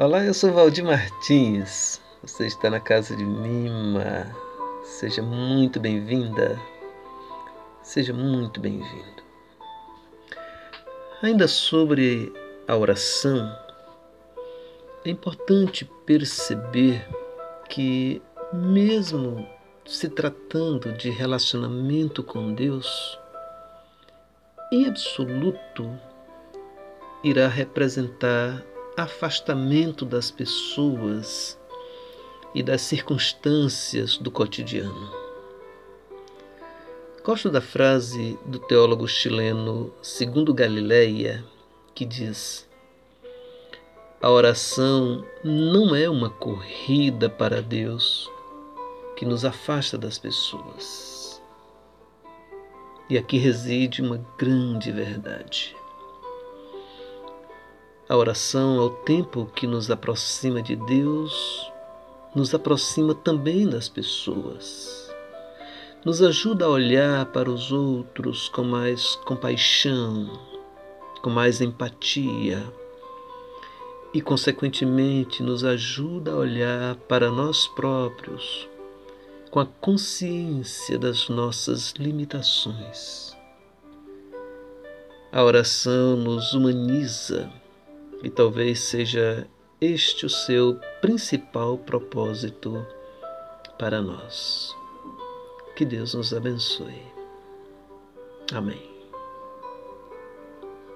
Olá, eu sou Valdir Martins. Você está na casa de Mima. Seja muito bem-vinda. Seja muito bem-vindo. Ainda sobre a oração, é importante perceber que, mesmo se tratando de relacionamento com Deus, em absoluto irá representar afastamento das pessoas e das circunstâncias do cotidiano. Gosto da frase do teólogo chileno Segundo Galileia, que diz: A oração não é uma corrida para Deus que nos afasta das pessoas. E aqui reside uma grande verdade. A oração, ao tempo que nos aproxima de Deus, nos aproxima também das pessoas. Nos ajuda a olhar para os outros com mais compaixão, com mais empatia e, consequentemente, nos ajuda a olhar para nós próprios com a consciência das nossas limitações. A oração nos humaniza e talvez seja este o seu principal propósito para nós. Que Deus nos abençoe. Amém.